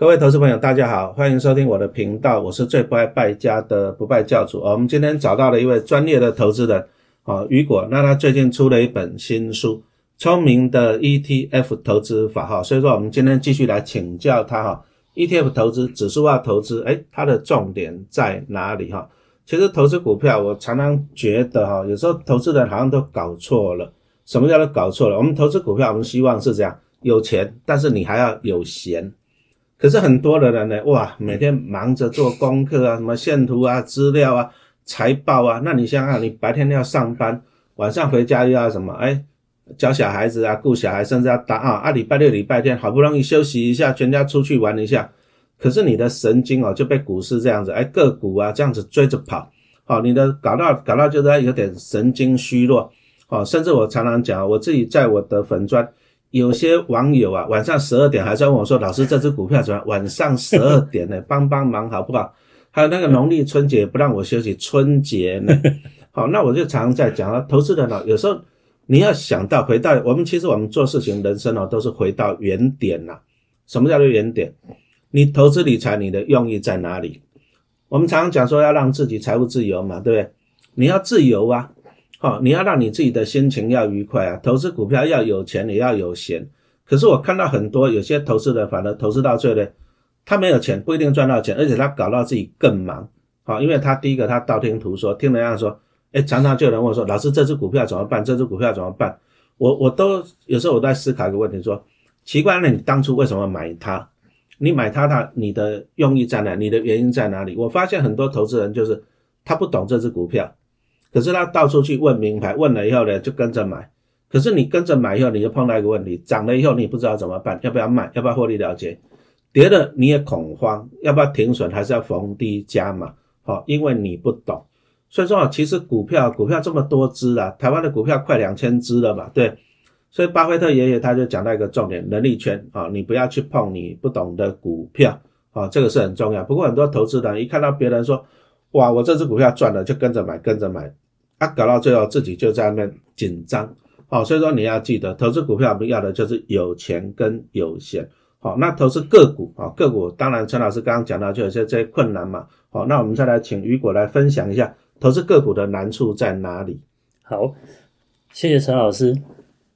各位投资朋友，大家好，欢迎收听我的频道，我是最不爱败家的不败教主。我们今天找到了一位专业的投资人，啊，雨果。那他最近出了一本新书《聪明的 ETF 投资法》哈，所以说我们今天继续来请教他哈，ETF 投资、指数化投资，哎，它的重点在哪里哈？其实投资股票，我常常觉得哈，有时候投资人好像都搞错了。什么叫做搞错了？我们投资股票，我们希望是这样，有钱，但是你还要有闲。可是很多的人呢，哇，每天忙着做功课啊，什么线图啊、资料啊、财报啊，那你想想，你白天要上班，晚上回家又要什么？哎，教小孩子啊，顾小孩，甚至要打啊。啊，礼拜六、礼拜天好不容易休息一下，全家出去玩一下，可是你的神经哦就被股市这样子，哎，个股啊这样子追着跑，好，你的搞到搞到就是有点神经虚弱，哦，甚至我常常讲，我自己在我的粉砖。有些网友啊，晚上十二点还在问我说：“老师，这只股票怎么晚上十二点呢？帮帮忙好不好？”还有那个农历春节不让我休息，春节呢？好，那我就常常在讲啊，投资人呢，有时候你要想到回到我们，其实我们做事情、人生哦，都是回到原点呐。什么叫做原点？你投资理财，你的用意在哪里？我们常常讲说要让自己财务自由嘛，对不对？你要自由啊。好，你要让你自己的心情要愉快啊！投资股票要有钱，也要有闲。可是我看到很多有些投资人，反而投资到最后呢，他没有钱，不一定赚到钱，而且他搞到自己更忙。好，因为他第一个他道听途说，听人家说，哎，常常就有人问说，老师这只股票怎么办？这只股票怎么办？我我都有时候我在思考一个问题，说奇怪，那你当初为什么买它？你买它，它你的用意在哪？你的原因在哪里？我发现很多投资人就是他不懂这只股票。可是他到处去问名牌，问了以后呢，就跟着买。可是你跟着买以后，你就碰到一个问题：涨了以后，你不知道怎么办，要不要卖，要不要获利了结？跌了你也恐慌，要不要停损，还是要逢低加码？好，因为你不懂。所以说啊，其实股票股票这么多只啊，台湾的股票快两千只了嘛，对。所以巴菲特爷爷他就讲到一个重点：能力圈啊，你不要去碰你不懂的股票啊，这个是很重要。不过很多投资人一看到别人说，哇，我这只股票赚了，就跟着买，跟着买。他搞到最后自己就在那边紧张，好，所以说你要记得，投资股票我们要的就是有钱跟有闲，好，那投资个股啊，个股当然陈老师刚刚讲到就有些这些困难嘛，好，那我们再来请雨果来分享一下投资个股的难处在哪里？好，谢谢陈老师。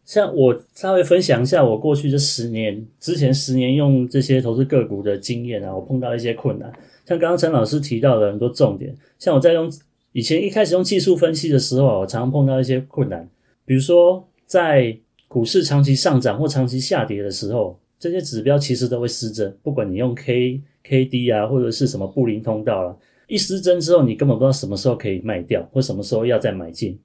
像我稍微分享一下我过去这十年之前十年用这些投资个股的经验啊，我碰到一些困难，像刚刚陈老师提到的很多重点，像我在用。以前一开始用技术分析的时候我常常碰到一些困难，比如说在股市长期上涨或长期下跌的时候，这些指标其实都会失真，不管你用 K、K D 啊，或者是什么布林通道了，一失真之后，你根本不知道什么时候可以卖掉，或什么时候要再买进。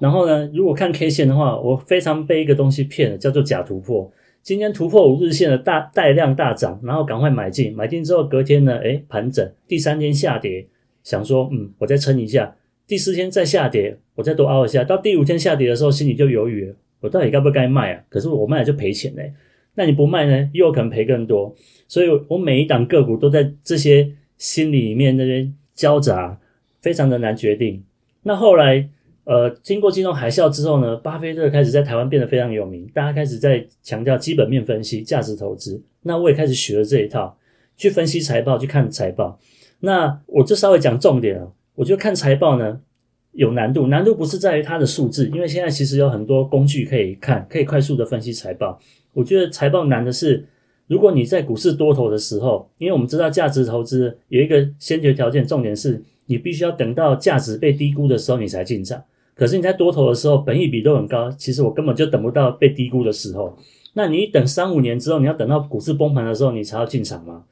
然后呢，如果看 K 线的话，我非常被一个东西骗了，叫做假突破。今天突破五日线的大带量大涨，然后赶快买进，买进之后隔天呢，诶盘整，第三天下跌。想说，嗯，我再撑一下，第四天再下跌，我再多熬一下，到第五天下跌的时候，心里就犹豫了，我到底该不该卖啊？可是我卖了就赔钱嘞，那你不卖呢，又可能赔更多，所以我每一档个股都在这些心里面那边交杂，非常的难决定。那后来，呃，经过金融海啸之后呢，巴菲特开始在台湾变得非常有名，大家开始在强调基本面分析、价值投资，那我也开始学了这一套，去分析财报，去看财报。那我就稍微讲重点了。我觉得看财报呢有难度，难度不是在于它的数字，因为现在其实有很多工具可以看，可以快速的分析财报。我觉得财报难的是，如果你在股市多头的时候，因为我们知道价值投资有一个先决条件，重点是你必须要等到价值被低估的时候你才进场。可是你在多头的时候，本益比都很高，其实我根本就等不到被低估的时候。那你等三五年之后，你要等到股市崩盘的时候，你才要进场吗？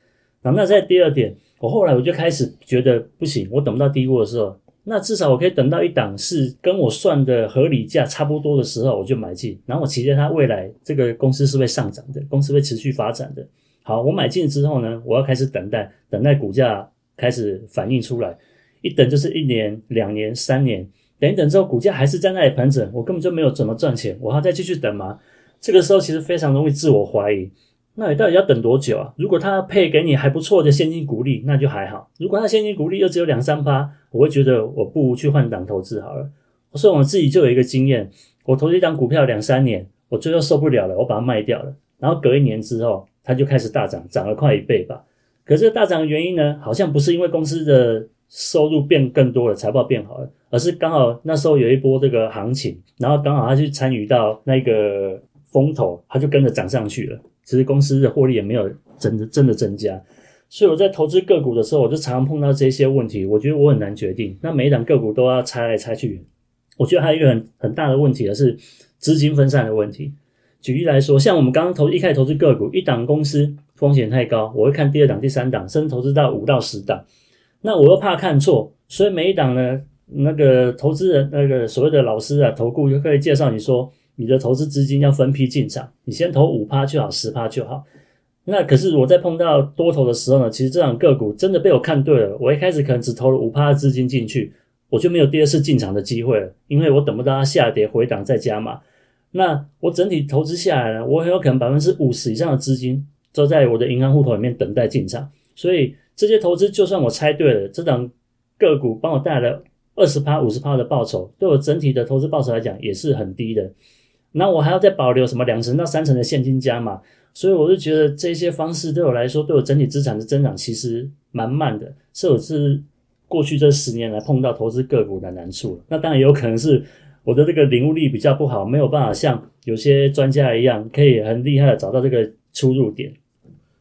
那在第二点。我后来我就开始觉得不行，我等不到低估的时候，那至少我可以等到一档是跟我算的合理价差不多的时候，我就买进。然后我期待它未来这个公司是会上涨的，公司会持续发展的。好，我买进之后呢，我要开始等待，等待股价开始反映出来。一等就是一年、两年、三年，等一等之后股价还是在那里盘整，我根本就没有怎么赚钱，我还再继续等吗？这个时候其实非常容易自我怀疑。那你到底要等多久啊？如果他配给你还不错的现金股利，那就还好；如果他现金股利又只有两三趴，我会觉得我不如去换档投资好了。所以我自己就有一个经验，我投一档股票两三年，我最后受不了了，我把它卖掉了。然后隔一年之后，它就开始大涨，涨了快一倍吧。可是大涨的原因呢，好像不是因为公司的收入变更多了，财报变好了，而是刚好那时候有一波这个行情，然后刚好他去参与到那个风头，他就跟着涨上去了。其实公司的获利也没有真的真的增加。所以我在投资个股的时候，我就常常碰到这些问题。我觉得我很难决定，那每一档个股都要猜来猜去。我觉得还有一个很很大的问题的是资金分散的问题。举例来说，像我们刚刚投一开始投资个股，一档公司风险太高，我会看第二档、第三档，甚至投资到五到十档。那我又怕看错，所以每一档呢，那个投资人那个所谓的老师啊，投顾就可以介绍你说，你的投资资金要分批进场，你先投五趴就好，十趴就好。那可是我在碰到多头的时候呢，其实这档个股真的被我看对了。我一开始可能只投了五趴的资金进去，我就没有第二次进场的机会了，因为我等不到它下跌回档再加码。那我整体投资下来呢，我很有可能百分之五十以上的资金都在我的银行户头里面等待进场。所以这些投资，就算我猜对了，这档个股帮我带来了二十趴、五十趴的报酬，对我整体的投资报酬来讲也是很低的。那我还要再保留什么两成到三成的现金加码？所以我就觉得这些方式对我来说，对我整体资产的增长其实蛮慢的，是我是过去这十年来碰到投资个股的难处。那当然也有可能是我的这个领悟力比较不好，没有办法像有些专家一样，可以很厉害的找到这个出入点。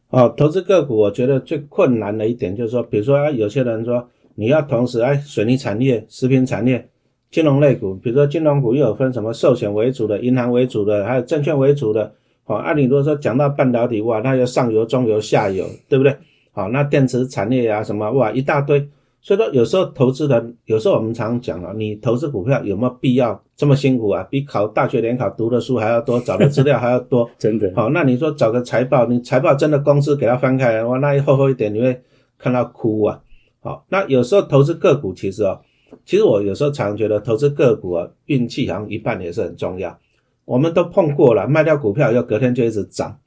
哦，投资个股，我觉得最困难的一点就是说，比如说有些人说你要同时哎，水泥产业、食品产业、金融类股，比如说金融股又有分什么寿险为主的、银行为主的，还有证券为主的。好，按理如果说讲到半导体哇，那就上游、中游、下游，对不对？好，那电池产业呀，什么哇，一大堆。所以说，有时候投资人，有时候我们常讲了，你投资股票有没有必要这么辛苦啊？比考大学联考读的书还要多，找的资料还要多，真的。好，那你说找个财报，你财报真的公司给它翻开来，哇，那一厚厚一点，你会看到哭啊。好，那有时候投资个股，其实哦，其实我有时候常觉得投资个股啊，运气好像一半也是很重要。我们都碰过了，卖掉股票又隔天就一直涨，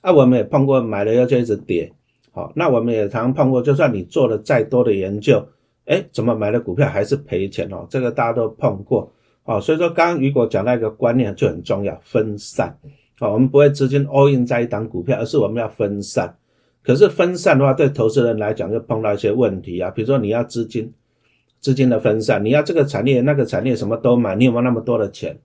啊，我们也碰过买了又就一直跌，好，那我们也常碰过，就算你做了再多的研究，哎，怎么买了股票还是赔钱哦？这个大家都碰过，哦，所以说刚刚雨果讲那个观念就很重要，分散，哦，我们不会资金 all in 在一档股票，而是我们要分散。可是分散的话，对投资人来讲就碰到一些问题啊，比如说你要资金，资金的分散，你要这个产业那个产业什么都买，你有没有那么多的钱？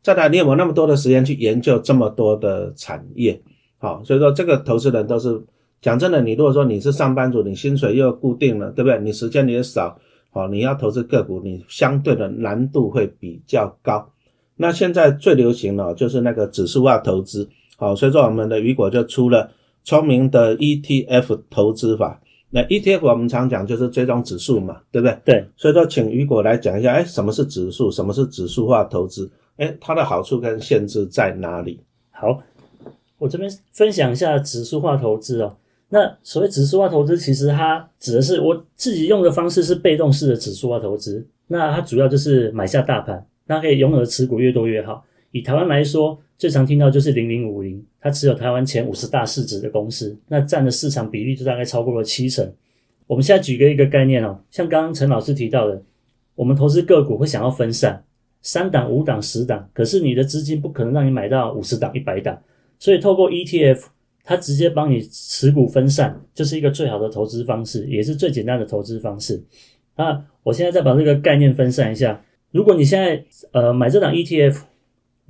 再来，你有没有那么多的时间去研究这么多的产业？好，所以说这个投资人都是讲真的。你如果说你是上班族，你薪水又固定了，对不对？你时间也少，好，你要投资个股，你相对的难度会比较高。那现在最流行的就是那个指数化投资，好，所以说我们的雨果就出了聪明的 ETF 投资法。那 ETF 我们常讲就是追踪指数嘛，对不对？对。所以说，请雨果来讲一下，哎，什么是指数？什么是指数化投资？哎，它的好处跟限制在哪里？好，我这边分享一下指数化投资哦。那所谓指数化投资，其实它指的是我自己用的方式是被动式的指数化投资。那它主要就是买下大盘，那可以拥有的持股越多越好。以台湾来说，最常听到就是零零五零，它持有台湾前五十大市值的公司，那占的市场比例就大概超过了七成。我们现在举个一个概念哦，像刚刚陈老师提到的，我们投资个股会想要分散。三档、五档、十档，可是你的资金不可能让你买到五十档、一百档，所以透过 ETF，它直接帮你持股分散，就是一个最好的投资方式，也是最简单的投资方式。那我现在再把这个概念分散一下，如果你现在呃买这档 ETF，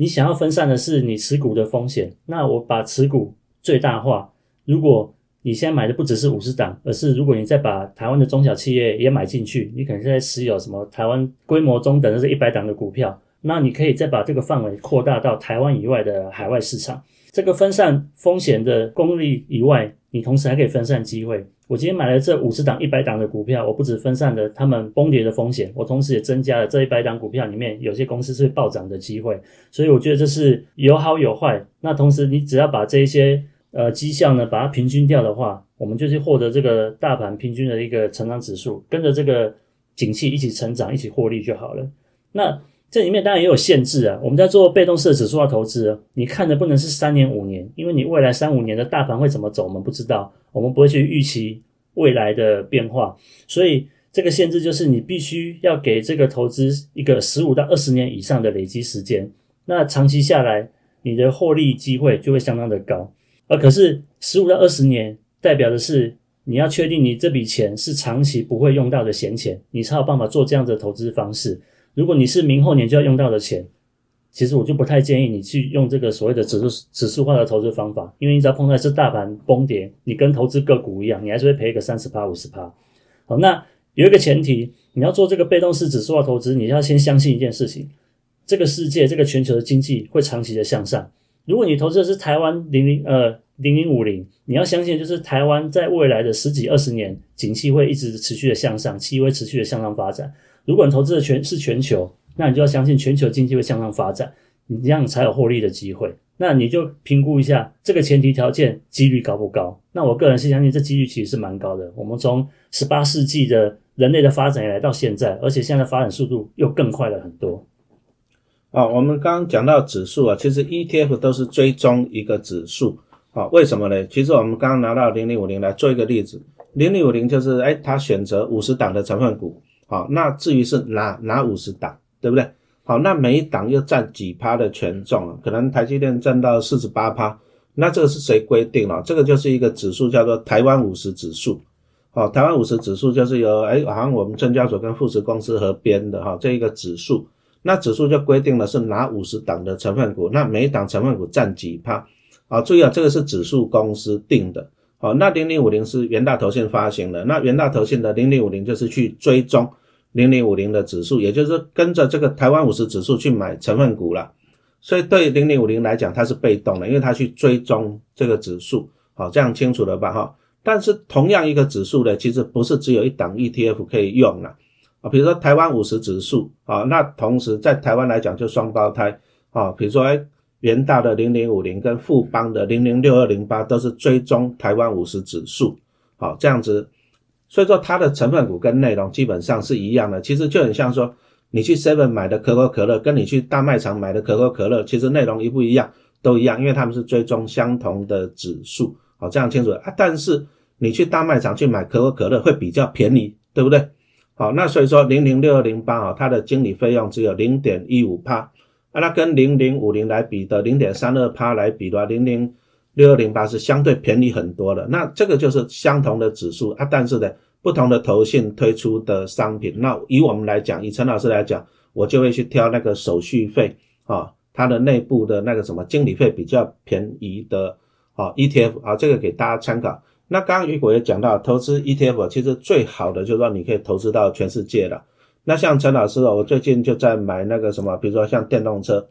你想要分散的是你持股的风险，那我把持股最大化。如果你现在买的不只是五十档，而是如果你再把台湾的中小企业也买进去，你可能现在持有什么台湾规模中等的是一百档的股票，那你可以再把这个范围扩大到台湾以外的海外市场。这个分散风险的功力以外，你同时还可以分散机会。我今天买了这五十档、一百档的股票，我不止分散了他们崩跌的风险，我同时也增加了这一百档股票里面有些公司是暴涨的机会。所以我觉得这是有好有坏。那同时你只要把这一些。呃，绩效呢，把它平均掉的话，我们就是获得这个大盘平均的一个成长指数，跟着这个景气一起成长，一起获利就好了。那这里面当然也有限制啊。我们在做被动式的指数化投资，你看的不能是三年五年，因为你未来三五年的大盘会怎么走，我们不知道，我们不会去预期未来的变化。所以这个限制就是你必须要给这个投资一个十五到二十年以上的累积时间，那长期下来，你的获利机会就会相当的高。而可是十五到二十年代表的是你要确定你这笔钱是长期不会用到的闲钱，你才有办法做这样的投资方式。如果你是明后年就要用到的钱，其实我就不太建议你去用这个所谓的指数指数化的投资方法，因为你只要碰到是大盘崩跌，你跟投资个股一样，你还是会赔个三十趴五十趴。好，那有一个前提，你要做这个被动式指数化投资，你要先相信一件事情：这个世界、这个全球的经济会长期的向上。如果你投资的是台湾零零呃零零五零，你要相信就是台湾在未来的十几二十年，景气会一直持续的向上，企业会持续的向上发展。如果你投资的全是全球，那你就要相信全球经济会向上发展，你这样才有获利的机会。那你就评估一下这个前提条件几率高不高？那我个人是相信这几率其实是蛮高的。我们从十八世纪的人类的发展以来到现在，而且现在发展速度又更快了很多。啊，我们刚刚讲到指数啊，其实 ETF 都是追踪一个指数啊，为什么呢？其实我们刚刚拿到零零五零来做一个例子，零零五零就是哎，它选择五十档的成分股，好，那至于是哪哪五十档？对不对？好，那每一档又占几趴的权重啊？可能台积电占到四十八趴，那这个是谁规定了？这个就是一个指数，叫做台湾五十指数。好，台湾五十指数就是由哎，好像我们证交所跟富时公司合编的哈，这一个指数。那指数就规定了是哪五十档的成分股，那每一档成分股占几趴？好，注意啊，这个是指数公司定的。好，那零零五零是元大投信发行的，那元大投信的零零五零就是去追踪。零零五零的指数，也就是跟着这个台湾五十指数去买成分股了，所以对零零五零来讲，它是被动的，因为它去追踪这个指数，好，这样清楚了吧？哈，但是同样一个指数呢，其实不是只有一档 ETF 可以用了啊，比如说台湾五十指数啊，那同时在台湾来讲就双胞胎啊，比如说哎，元大的零零五零跟富邦的零零六二零八都是追踪台湾五十指数，好，这样子。所以说它的成分股跟内容基本上是一样的，其实就很像说你去 Seven 买的可口可乐，跟你去大卖场买的可口可乐，其实内容一不一样，都一样，因为他们是追踪相同的指数，好，这样清楚啊。但是你去大卖场去买可口可乐会比较便宜，对不对？好，那所以说零零六二零八啊，它的经理费用只有零点一五帕，那跟零零五零来比的零点三二帕来比的话，零零。六二零八是相对便宜很多的，那这个就是相同的指数啊，但是呢，不同的投信推出的商品，那以我们来讲，以陈老师来讲，我就会去挑那个手续费啊，它的内部的那个什么经理费比较便宜的啊 ETF 啊，这个给大家参考。那刚刚雨果也讲到，投资 ETF 其实最好的就是说你可以投资到全世界的。那像陈老师哦，我最近就在买那个什么，比如说像电动车。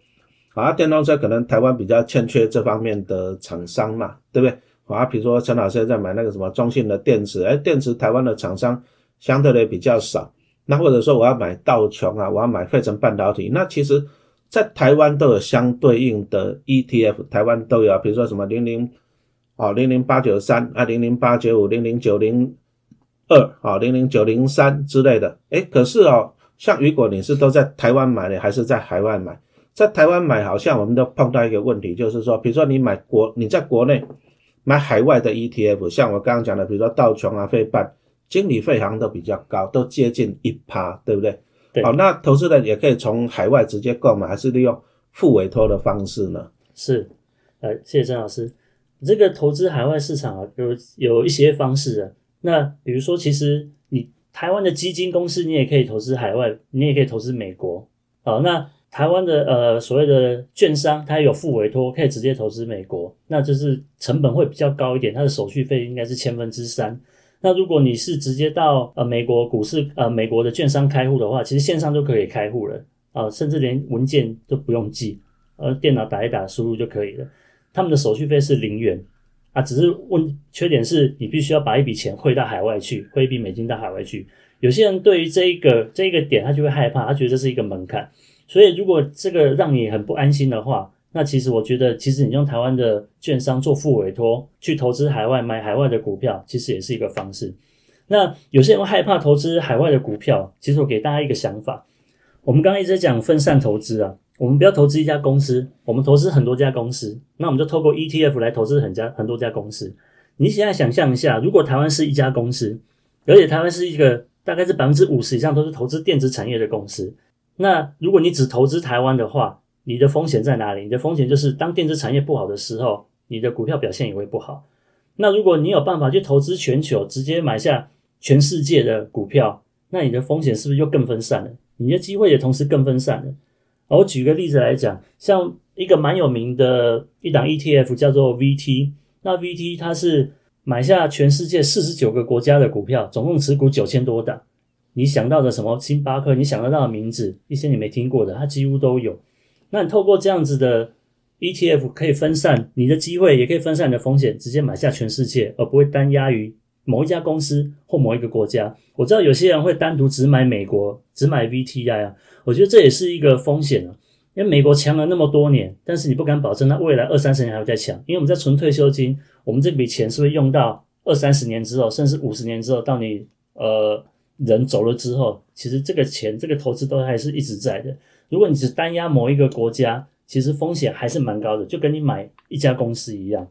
啊，电动车可能台湾比较欠缺这方面的厂商嘛，对不对？啊，比如说陈老师在买那个什么中性的电池，哎，电池台湾的厂商相对的比较少。那或者说我要买道琼啊，我要买费城半导体，那其实在台湾都有相对应的 ETF，台湾都有，比如说什么零零啊零零八九三啊零零八九五零零九零二啊零零九零三之类的。哎，可是哦，像如果你是都在台湾买的，还是在海外买？在台湾买，好像我们都碰到一个问题，就是说，比如说你买国，你在国内买海外的 ETF，像我刚刚讲的，比如说道琼啊、费半，经理费好像都比较高，都接近一趴，对不对？对。好，那投资人也可以从海外直接购买，还是利用付委托的方式呢？是，呃，谢谢郑老师。这个投资海外市场啊，有有一些方式啊。那比如说，其实你台湾的基金公司，你也可以投资海外，你也可以投资美国。好，那。台湾的呃所谓的券商，它有付委托，可以直接投资美国，那就是成本会比较高一点，它的手续费应该是千分之三。那如果你是直接到呃美国股市呃美国的券商开户的话，其实线上就可以开户了啊，甚至连文件都不用寄，呃电脑打一打输入就可以了。他们的手续费是零元啊，只是问缺点是你必须要把一笔钱汇到海外去，汇一笔美金到海外去。有些人对于这一个这一个点，他就会害怕，他觉得这是一个门槛。所以，如果这个让你很不安心的话，那其实我觉得，其实你用台湾的券商做副委托去投资海外买海外的股票，其实也是一个方式。那有些人会害怕投资海外的股票，其实我给大家一个想法：我们刚刚一直在讲分散投资啊，我们不要投资一家公司，我们投资很多家公司。那我们就透过 ETF 来投资很家很多家公司。你现在想象一下，如果台湾是一家公司，而且台湾是一个大概是百分之五十以上都是投资电子产业的公司。那如果你只投资台湾的话，你的风险在哪里？你的风险就是当电子产业不好的时候，你的股票表现也会不好。那如果你有办法去投资全球，直接买下全世界的股票，那你的风险是不是就更分散了？你的机会也同时更分散了。我举个例子来讲，像一个蛮有名的一档 ETF 叫做 VT，那 VT 它是买下全世界四十九个国家的股票，总共持股九千多档。你想到的什么星巴克，你想得到的名字，一些你没听过的，它几乎都有。那你透过这样子的 ETF，可以分散你的机会，也可以分散你的风险，直接买下全世界，而不会单压于某一家公司或某一个国家。我知道有些人会单独只买美国，只买 VTI 啊。我觉得这也是一个风险啊，因为美国强了那么多年，但是你不敢保证它未来二三十年还会再强。因为我们在存退休金，我们这笔钱是会用到二三十年之后，甚至五十年之后，到你呃人走了之后，其实这个钱这个投资都还是一直在的。如果你只单压某一个国家，其实风险还是蛮高的，就跟你买一家公司一样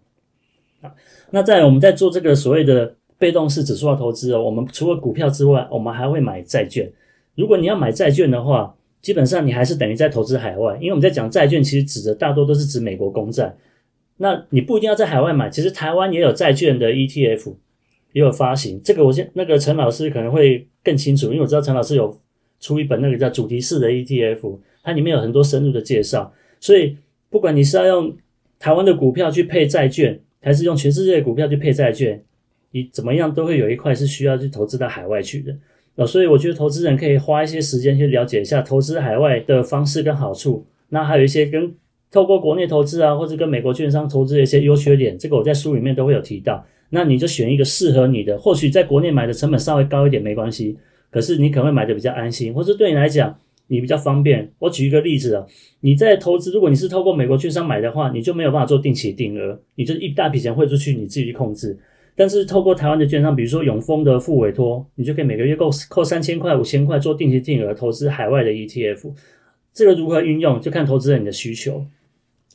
啊。那在我们在做这个所谓的被动式指数化投资哦，我们除了股票之外，我们还会买债券。如果你要买债券的话，基本上你还是等于在投资海外，因为我们在讲债券，其实指的大多都是指美国公债。那你不一定要在海外买，其实台湾也有债券的 ETF，也有发行。这个我先那个陈老师可能会更清楚，因为我知道陈老师有出一本那个叫主题式的 ETF，它里面有很多深入的介绍。所以不管你是要用台湾的股票去配债券，还是用全世界的股票去配债券，你怎么样都会有一块是需要去投资到海外去的。呃，所以我觉得投资人可以花一些时间去了解一下投资海外的方式跟好处。那还有一些跟透过国内投资啊，或者跟美国券商投资的一些优缺点，这个我在书里面都会有提到。那你就选一个适合你的，或许在国内买的成本稍微高一点没关系，可是你可能会买的比较安心，或者对你来讲你比较方便。我举一个例子啊，你在投资，如果你是透过美国券商买的话，你就没有办法做定期定额，你就一大笔钱汇出去，你自己去控制。但是透过台湾的券商，比如说永丰的付委托，你就可以每个月扣扣三千块、五千块做定期定额投资海外的 ETF。这个如何运用，就看投资人的需求。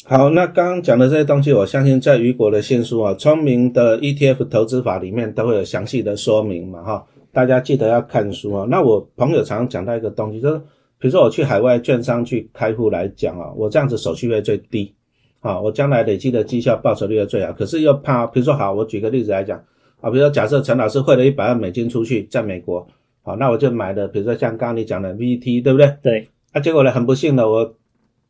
好，那刚刚讲的这些东西，我相信在雨果的新书啊《聪明的 ETF 投资法》里面都会有详细的说明嘛，哈，大家记得要看书啊。那我朋友常常讲到一个东西，就是比如说我去海外券商去开户来讲啊，我这样子手续费最低。啊，我将来累积的绩效报酬率的最好，可是又怕，比如说好，我举个例子来讲，啊，比如说假设陈老师汇了一百万美金出去，在美国，好，那我就买的，比如说像刚刚你讲的 VT，对不对？对。啊，结果呢，很不幸的，我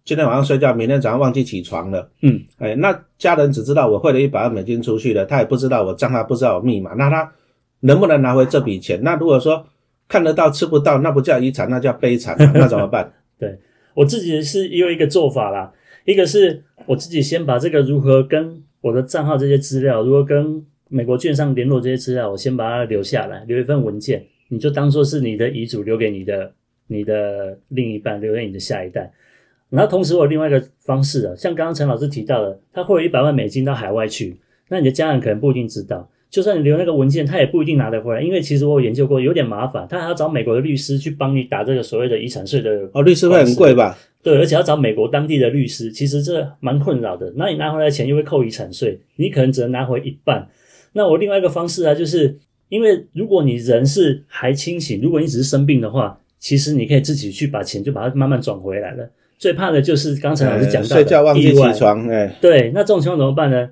今天晚上睡觉，明天早上忘记起床了。嗯。哎，那家人只知道我汇了一百万美金出去了，他也不知道我账号，不知道我密码，那他能不能拿回这笔钱？那如果说看得到吃不到，那不叫遗产，那叫悲惨，那怎么办？对我自己是有一个做法啦。一个是我自己先把这个如何跟我的账号这些资料，如何跟美国券商联络这些资料，我先把它留下来，留一份文件，你就当做是你的遗嘱，留给你的你的另一半，留给你的下一代。然后同时我有另外一个方式啊，像刚刚陈老师提到的，他会有一百万美金到海外去，那你的家人可能不一定知道。就算你留那个文件，他也不一定拿得回来，因为其实我有研究过，有点麻烦，他还要找美国的律师去帮你打这个所谓的遗产税的。哦，律师会很贵吧？对，而且要找美国当地的律师，其实这蛮困扰的。那你拿回来的钱又会扣遗产税，你可能只能拿回一半。那我另外一个方式啊，就是因为如果你人是还清醒，如果你只是生病的话，其实你可以自己去把钱就把它慢慢转回来了。最怕的就是刚才老师讲到睡觉忘记起床，哎，对，那这种情况怎么办呢？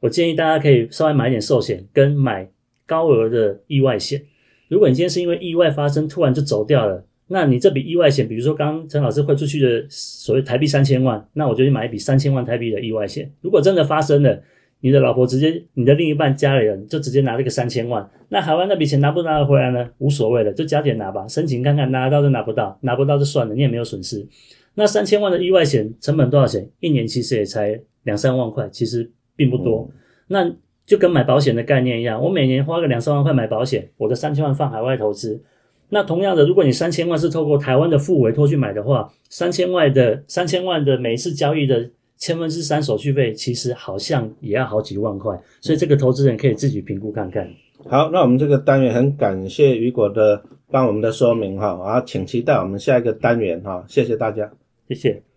我建议大家可以稍微买一点寿险，跟买高额的意外险。如果你今天是因为意外发生突然就走掉了，那你这笔意外险，比如说刚刚陈老师汇出去的所谓台币三千万，那我就去买一笔三千万台币的意外险。如果真的发生了，你的老婆直接，你的另一半家里人就直接拿这个三千万，那海外那笔钱拿不拿得回来呢？无所谓了，就加点拿吧，申请看看拿得到就拿不到，拿不到就算了，你也没有损失。那三千万的意外险成本多少钱？一年其实也才两三万块，其实。并不多，那就跟买保险的概念一样，我每年花个两三万块买保险，我的三千万放海外投资。那同样的，如果你三千万是透过台湾的付委托去买的话，三千万的三千万的每一次交易的千分之三手续费，其实好像也要好几万块。所以这个投资人可以自己评估看看。好，那我们这个单元很感谢雨果的帮我们的说明哈，然后请期待我们下一个单元哈，谢谢大家，谢谢。